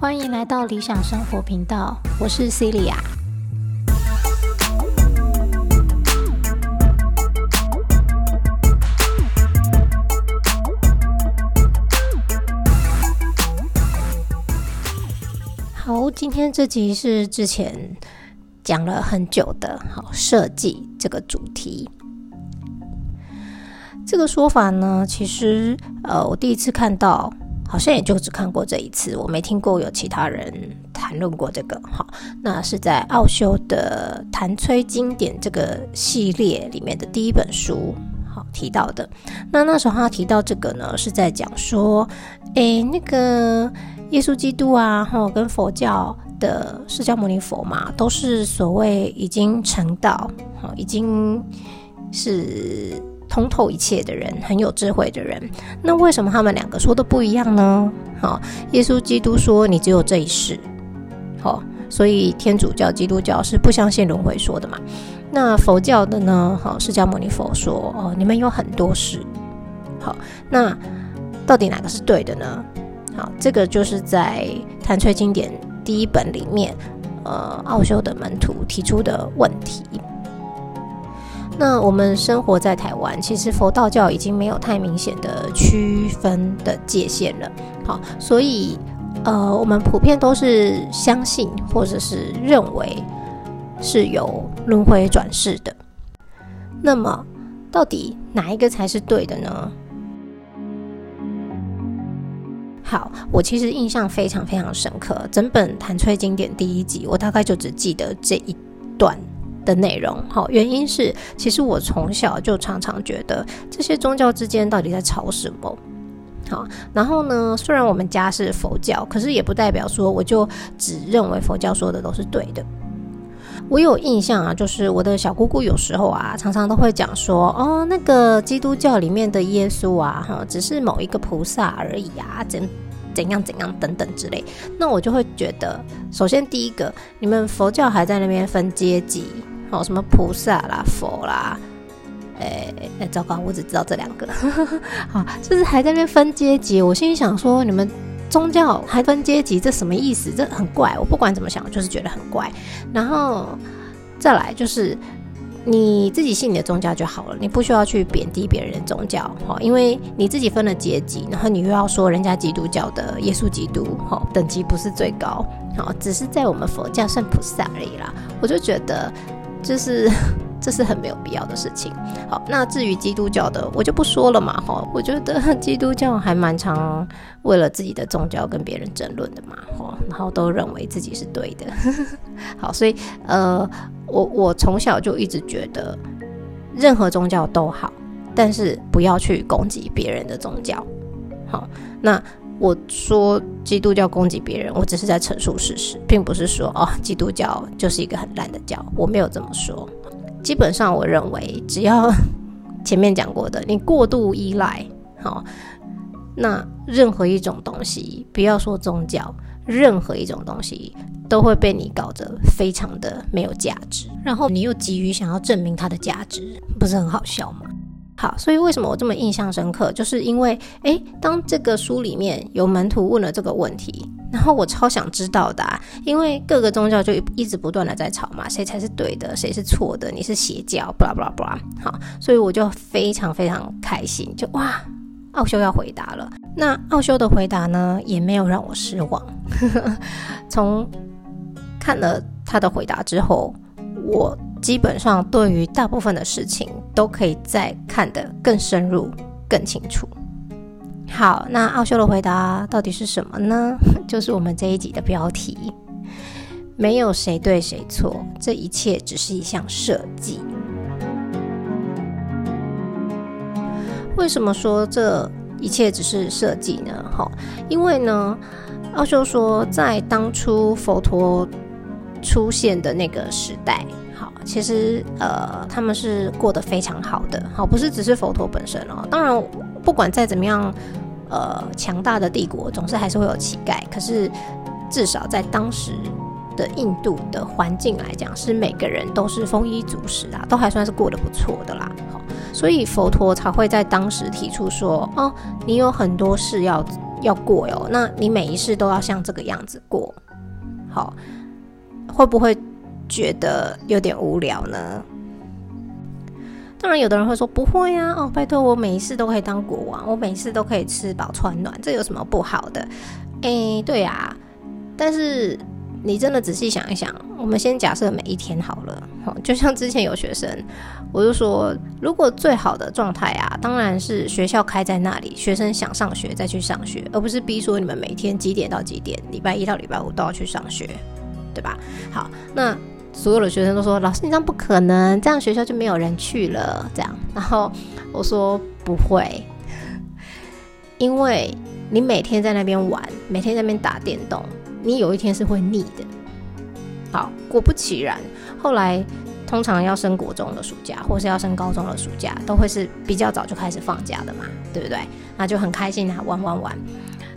欢迎来到理想生活频道，我是 Celia。好，今天这集是之前讲了很久的，好设计这个主题。这个说法呢，其实呃，我第一次看到。好像也就只看过这一次，我没听过有其他人谈论过这个。好，那是在奥修的《谈催经典》这个系列里面的第一本书，好提到的。那那时候他提到这个呢，是在讲说，诶，那个耶稣基督啊，哈，跟佛教的释迦牟尼佛嘛，都是所谓已经成道，好，已经是。通透一切的人，很有智慧的人，那为什么他们两个说的不一样呢？好，耶稣基督说你只有这一世，好，所以天主教、基督教是不相信轮回说的嘛。那佛教的呢？好，释迦牟尼佛说哦，你们有很多世。好，那到底哪个是对的呢？好，这个就是在《谭翠经典》第一本里面，呃，奥修的门徒提出的问题。那我们生活在台湾，其实佛道教已经没有太明显的区分的界限了。好，所以呃，我们普遍都是相信或者是认为是有轮回转世的。那么，到底哪一个才是对的呢？好，我其实印象非常非常深刻，整本《谭崔经典》第一集，我大概就只记得这一段。的内容，好，原因是其实我从小就常常觉得这些宗教之间到底在吵什么，好，然后呢，虽然我们家是佛教，可是也不代表说我就只认为佛教说的都是对的。我有印象啊，就是我的小姑姑有时候啊，常常都会讲说，哦，那个基督教里面的耶稣啊，哈，只是某一个菩萨而已啊，怎怎样怎样等等之类。那我就会觉得，首先第一个，你们佛教还在那边分阶级。哦，什么菩萨啦、佛啦，哎哎，糟糕，我只知道这两个。好，就是还在那边分阶级。我心里想说，你们宗教还分阶级，这什么意思？这很怪。我不管怎么想，就是觉得很怪。然后再来就是你自己信你的宗教就好了，你不需要去贬低别人的宗教。哈，因为你自己分了阶级，然后你又要说人家基督教的耶稣基督，哈，等级不是最高，好，只是在我们佛教算菩萨而已啦。我就觉得。这是 这是很没有必要的事情。好，那至于基督教的，我就不说了嘛。哈，我觉得 基督教还蛮常为了自己的宗教跟别人争论的嘛。哈，然后都认为自己是对的。好，所以呃，我我从小就一直觉得，任何宗教都好，但是不要去攻击别人的宗教。好，那。我说基督教攻击别人，我只是在陈述事实，并不是说哦，基督教就是一个很烂的教，我没有这么说。基本上，我认为只要前面讲过的，你过度依赖，好，那任何一种东西，不要说宗教，任何一种东西都会被你搞得非常的没有价值，然后你又急于想要证明它的价值，不是很好笑吗？好，所以为什么我这么印象深刻？就是因为，诶，当这个书里面有门徒问了这个问题，然后我超想知道的，因为各个宗教就一直不断的在吵嘛，谁才是对的，谁是错的，你是邪教，巴拉巴拉巴拉。好，所以我就非常非常开心，就哇，奥修要回答了。那奥修的回答呢，也没有让我失望。从看了他的回答之后，我。基本上对于大部分的事情都可以再看得更深入、更清楚。好，那奥修的回答到底是什么呢？就是我们这一集的标题：没有谁对谁错，这一切只是一项设计。为什么说这一切只是设计呢？哈，因为呢，奥修说，在当初佛陀出现的那个时代。其实，呃，他们是过得非常好的，好，不是只是佛陀本身哦。当然，不管再怎么样，呃，强大的帝国总是还是会有乞丐。可是，至少在当时的印度的环境来讲，是每个人都是丰衣足食啊，都还算是过得不错的啦。好，所以佛陀才会在当时提出说：“哦，你有很多事要要过哟，那你每一世都要像这个样子过。”好，会不会觉得有点无聊呢？当然，有的人会说不会呀，哦，拜托，我每一次都可以当国王，我每一次都可以吃饱穿暖，这有什么不好的？哎，对呀，但是你真的仔细想一想，我们先假设每一天好了，就像之前有学生，我就说，如果最好的状态啊，当然是学校开在那里，学生想上学再去上学，而不是逼说你们每天几点到几点，礼拜一到礼拜五都要去上学，对吧？好，那。所有的学生都说：“老师，你这样不可能，这样学校就没有人去了。”这样，然后我说：“不会，因为你每天在那边玩，每天在那边打电动，你有一天是会腻的。”好，果不其然，后来通常要升国中的暑假，或是要升高中的暑假，都会是比较早就开始放假的嘛，对不对？那就很开心啊，玩玩玩。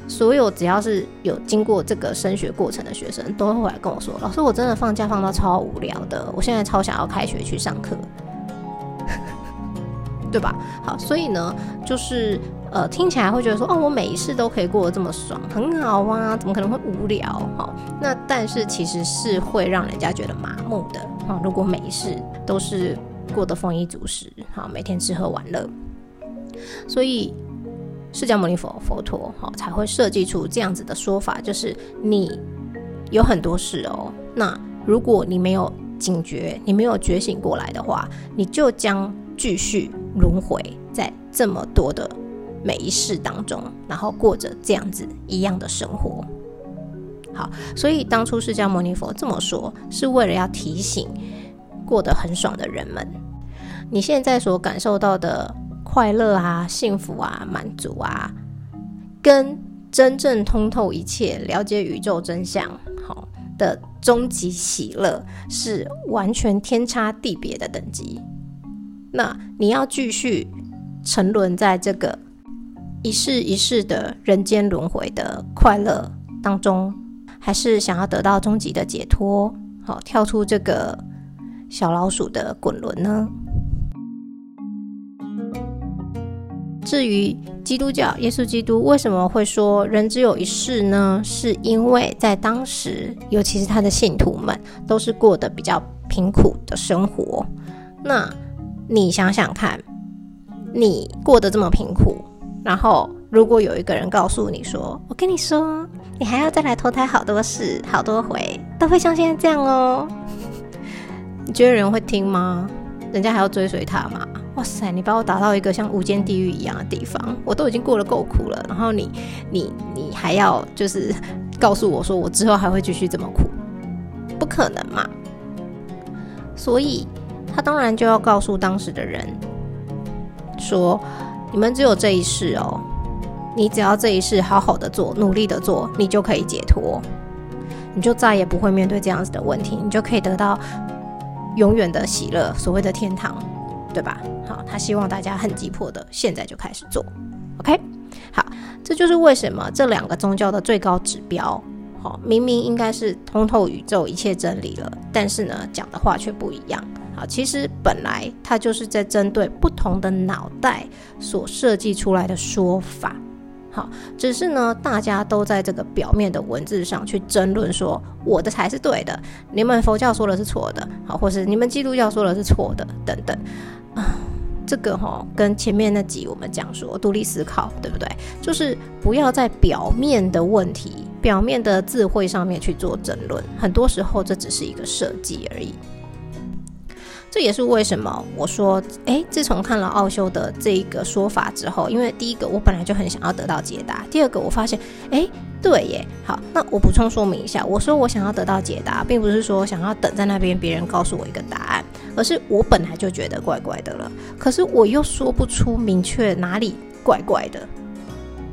所有只要是有经过这个升学过程的学生，都会来跟我说：“老师，我真的放假放到超无聊的，我现在超想要开学去上课，对吧？”好，所以呢，就是呃，听起来会觉得说：“哦，我每一次都可以过得这么爽，很好啊，怎么可能会无聊？”好，那但是其实是会让人家觉得麻木的啊。如果每一世都是过得丰衣足食，好，每天吃喝玩乐，所以。释迦牟尼佛佛陀哈才会设计出这样子的说法，就是你有很多事哦。那如果你没有警觉，你没有觉醒过来的话，你就将继续轮回在这么多的每一世当中，然后过着这样子一样的生活。好，所以当初释迦牟尼佛这么说，是为了要提醒过得很爽的人们，你现在所感受到的。快乐啊，幸福啊，满足啊，跟真正通透一切、了解宇宙真相好的终极喜乐是完全天差地别的等级。那你要继续沉沦在这个一世一世的人间轮回的快乐当中，还是想要得到终极的解脱，好跳出这个小老鼠的滚轮呢？至于基督教，耶稣基督为什么会说人只有一世呢？是因为在当时，尤其是他的信徒们，都是过得比较贫苦的生活。那你想想看，你过得这么贫苦，然后如果有一个人告诉你说：“我跟你说，你还要再来投胎好多次、好多回，都会像现在这样哦。”你觉得人会听吗？人家还要追随他吗？哇塞！你把我打到一个像无间地狱一样的地方，我都已经过得够苦了，然后你、你、你还要就是告诉我说我之后还会继续这么苦，不可能嘛！所以他当然就要告诉当时的人说：你们只有这一世哦，你只要这一世好好的做，努力的做，你就可以解脱，你就再也不会面对这样子的问题，你就可以得到永远的喜乐，所谓的天堂。对吧？好，他希望大家很急迫的现在就开始做。OK，好，这就是为什么这两个宗教的最高指标，好，明明应该是通透宇宙一切真理了，但是呢，讲的话却不一样。好，其实本来它就是在针对不同的脑袋所设计出来的说法。好，只是呢，大家都在这个表面的文字上去争论，说我的才是对的，你们佛教说的是错的，好，或是你们基督教说的是错的，等等。啊，这个哈跟前面那集我们讲说独立思考，对不对？就是不要在表面的问题、表面的智慧上面去做争论，很多时候这只是一个设计而已。这也是为什么我说，诶，自从看了奥修的这一个说法之后，因为第一个我本来就很想要得到解答，第二个我发现，诶，对耶，好，那我补充说明一下，我说我想要得到解答，并不是说想要等在那边别人告诉我一个答案。而是我本来就觉得怪怪的了，可是我又说不出明确哪里怪怪的。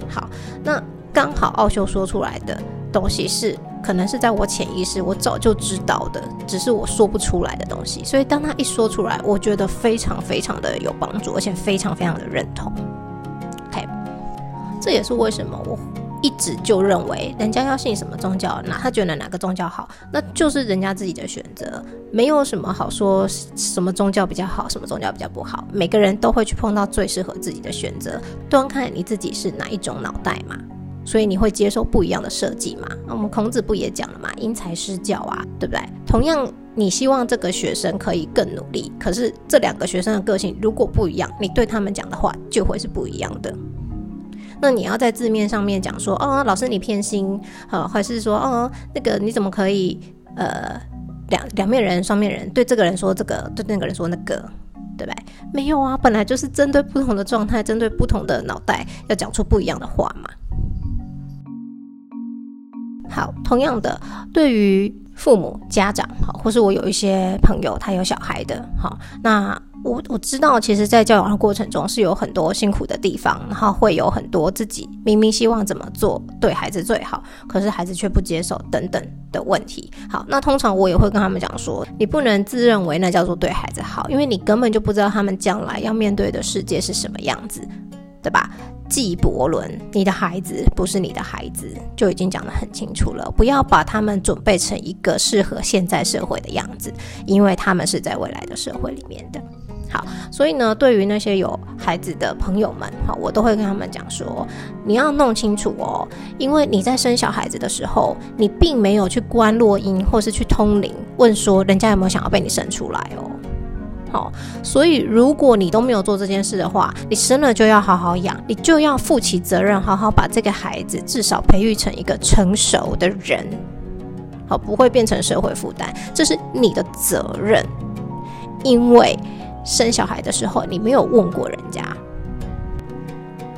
好，那刚好奥修说出来的东西是，可能是在我潜意识我早就知道的，只是我说不出来的东西。所以当他一说出来，我觉得非常非常的有帮助，而且非常非常的认同。OK，这也是为什么我一直就认为人家要信什么宗教，哪他觉得哪个宗教好，那就是人家自己的选择，没有什么好说什么宗教比较好，什么宗教比较不好。每个人都会去碰到最适合自己的选择，端看你自己是哪一种脑袋嘛。所以你会接受不一样的设计嘛？那我们孔子不也讲了嘛？因材施教啊，对不对？同样，你希望这个学生可以更努力，可是这两个学生的个性如果不一样，你对他们讲的话就会是不一样的。那你要在字面上面讲说，哦，老师你偏心，呃，还是说，哦，那个你怎么可以，呃，两两面人、双面人，对这个人说这个，对那个人说那个，对不对？没有啊，本来就是针对不同的状态，针对不同的脑袋，要讲出不一样的话嘛。好，同样的，对于父母、家长，好，或是我有一些朋友，他有小孩的，好，那我我知道，其实，在教养的过程中是有很多辛苦的地方，然后会有很多自己明明希望怎么做对孩子最好，可是孩子却不接受等等的问题。好，那通常我也会跟他们讲说，你不能自认为那叫做对孩子好，因为你根本就不知道他们将来要面对的世界是什么样子，对吧？纪伯伦，你的孩子不是你的孩子，就已经讲得很清楚了。不要把他们准备成一个适合现在社会的样子，因为他们是在未来的社会里面的。好，所以呢，对于那些有孩子的朋友们，好，我都会跟他们讲说，你要弄清楚哦，因为你在生小孩子的时候，你并没有去观落音或是去通灵，问说人家有没有想要被你生出来哦。好，所以如果你都没有做这件事的话，你生了就要好好养，你就要负起责任，好好把这个孩子至少培育成一个成熟的人，好，不会变成社会负担，这是你的责任。因为生小孩的时候你没有问过人家，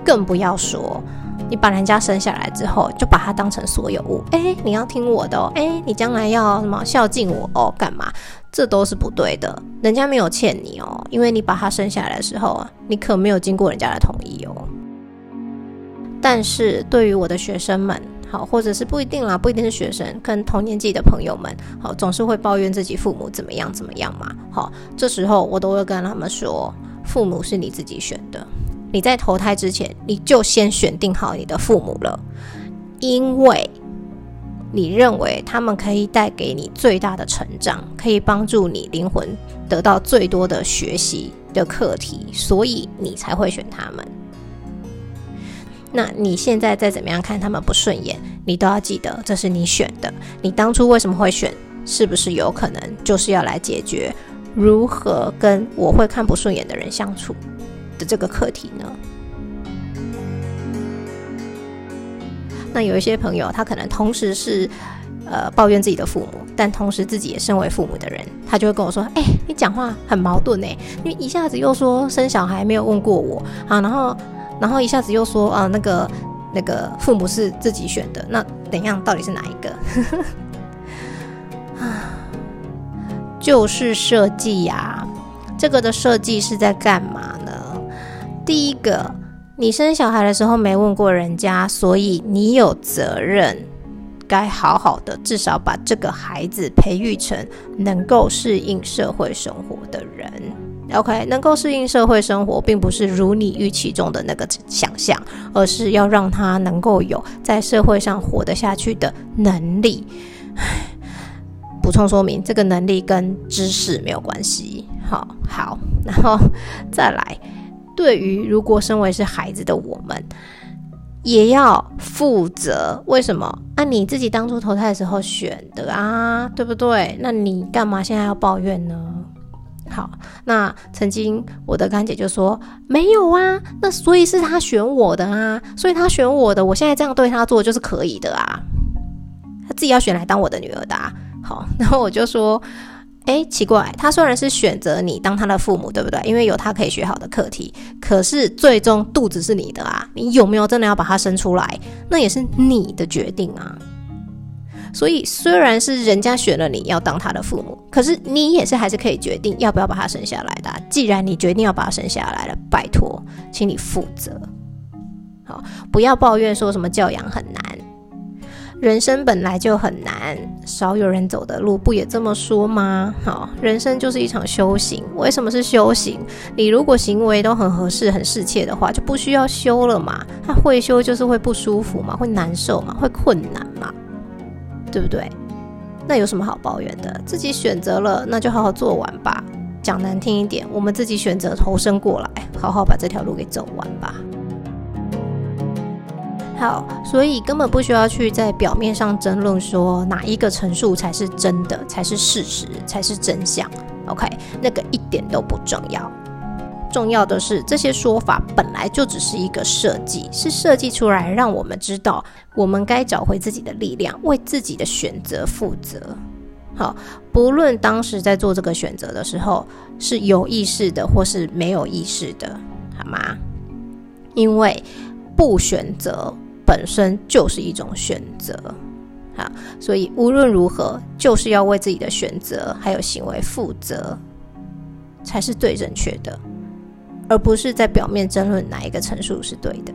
更不要说你把人家生下来之后就把他当成所有物，哎，你要听我的哦，哎，你将来要什么孝敬我哦，干嘛？这都是不对的，人家没有欠你哦，因为你把他生下来的时候，你可没有经过人家的同意哦。但是对于我的学生们，好，或者是不一定啦，不一定是学生，跟同年纪的朋友们，好，总是会抱怨自己父母怎么样怎么样嘛，好，这时候我都会跟他们说，父母是你自己选的，你在投胎之前，你就先选定好你的父母了，因为。你认为他们可以带给你最大的成长，可以帮助你灵魂得到最多的学习的课题，所以你才会选他们。那你现在再怎么样看他们不顺眼，你都要记得这是你选的。你当初为什么会选？是不是有可能就是要来解决如何跟我会看不顺眼的人相处的这个课题呢？那有一些朋友，他可能同时是，呃，抱怨自己的父母，但同时自己也身为父母的人，他就会跟我说：“哎，你讲话很矛盾哎，因为一下子又说生小孩没有问过我啊，然后，然后一下子又说啊，那个那个父母是自己选的，那怎样？到底是哪一个？啊，就是设计呀，这个的设计是在干嘛？第一个。”你生小孩的时候没问过人家，所以你有责任，该好好的，至少把这个孩子培育成能够适应社会生活的人。OK，能够适应社会生活，并不是如你预期中的那个想象，而是要让他能够有在社会上活得下去的能力。补充说明，这个能力跟知识没有关系。好好，然后再来。对于如果身为是孩子的我们，也要负责。为什么？啊，你自己当初投胎的时候选的啊，对不对？那你干嘛现在要抱怨呢？好，那曾经我的干姐就说没有啊，那所以是他选我的啊，所以他选我的，我现在这样对他做就是可以的啊，他自己要选来当我的女儿的。好，然后我就说。哎，奇怪，他虽然是选择你当他的父母，对不对？因为有他可以学好的课题，可是最终肚子是你的啊，你有没有真的要把他生出来？那也是你的决定啊。所以虽然是人家选了你要当他的父母，可是你也是还是可以决定要不要把他生下来的。既然你决定要把他生下来了，拜托，请你负责。好，不要抱怨说什么教养很难。人生本来就很难，少有人走的路，不也这么说吗？好，人生就是一场修行。为什么是修行？你如果行为都很合适、很适切的话，就不需要修了嘛。他会修就是会不舒服嘛，会难受嘛，会困难嘛，对不对？那有什么好抱怨的？自己选择了，那就好好做完吧。讲难听一点，我们自己选择投身过来，好好把这条路给走完吧。好，所以根本不需要去在表面上争论说哪一个陈述才是真的，才是事实，才是真相。OK，那个一点都不重要。重要的是，这些说法本来就只是一个设计，是设计出来让我们知道，我们该找回自己的力量，为自己的选择负责。好，不论当时在做这个选择的时候是有意识的，或是没有意识的，好吗？因为不选择。本身就是一种选择，好，所以无论如何，就是要为自己的选择还有行为负责，才是最正确的，而不是在表面争论哪一个陈述是对的。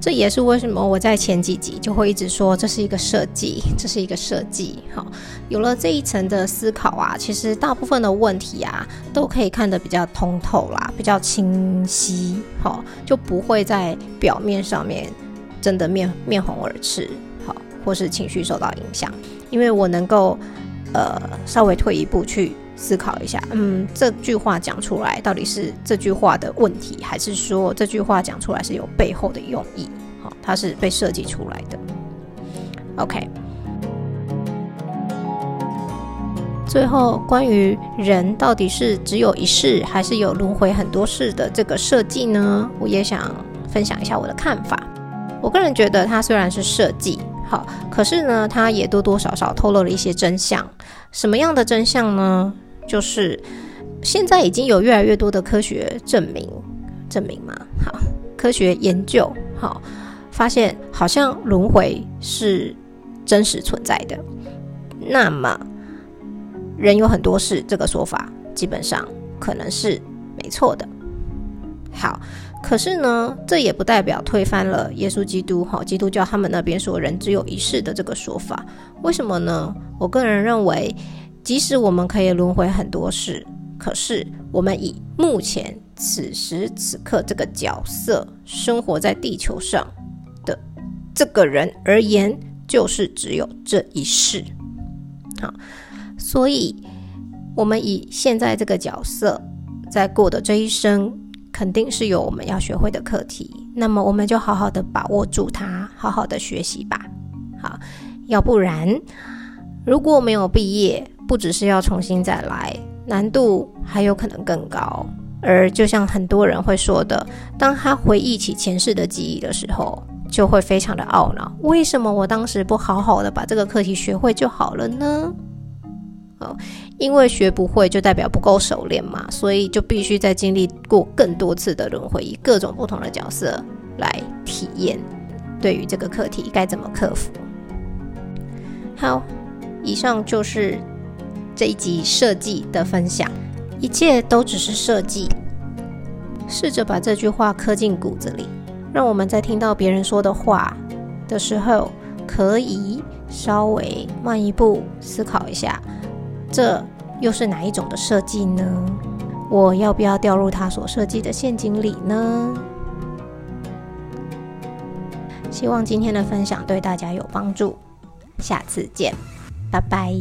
这也是为什么我在前几集就会一直说这是一个设计，这是一个设计。好，有了这一层的思考啊，其实大部分的问题啊都可以看得比较通透啦，比较清晰。好，就不会在表面上面真的面面红耳赤，好，或是情绪受到影响。因为我能够呃稍微退一步去思考一下，嗯，这句话讲出来到底是这句话的问题，还是说这句话讲出来是有背后的用意？好它是被设计出来的。OK，最后关于人到底是只有一世，还是有轮回很多世的这个设计呢？我也想分享一下我的看法。我个人觉得，它虽然是设计，好，可是呢，它也多多少少透露了一些真相。什么样的真相呢？就是现在已经有越来越多的科学证明，证明嘛，好，科学研究，好。发现好像轮回是真实存在的，那么人有很多事这个说法基本上可能是没错的。好，可是呢，这也不代表推翻了耶稣基督哈基督教他们那边说人只有一世的这个说法。为什么呢？我个人认为，即使我们可以轮回很多世，可是我们以目前此时此刻这个角色生活在地球上的。这个人而言，就是只有这一世。好，所以我们以现在这个角色在过的这一生，肯定是有我们要学会的课题。那么，我们就好好的把握住它，好好的学习吧。好，要不然，如果没有毕业，不只是要重新再来，难度还有可能更高。而就像很多人会说的，当他回忆起前世的记忆的时候，就会非常的懊恼，为什么我当时不好好的把这个课题学会就好了呢？哦，因为学不会就代表不够熟练嘛，所以就必须再经历过更多次的轮回，以各种不同的角色来体验，对于这个课题该怎么克服。好，以上就是这一集设计的分享，一切都只是设计，试着把这句话刻进骨子里。让我们在听到别人说的话的时候，可以稍微慢一步思考一下，这又是哪一种的设计呢？我要不要掉入他所设计的陷阱里呢？希望今天的分享对大家有帮助，下次见，拜拜。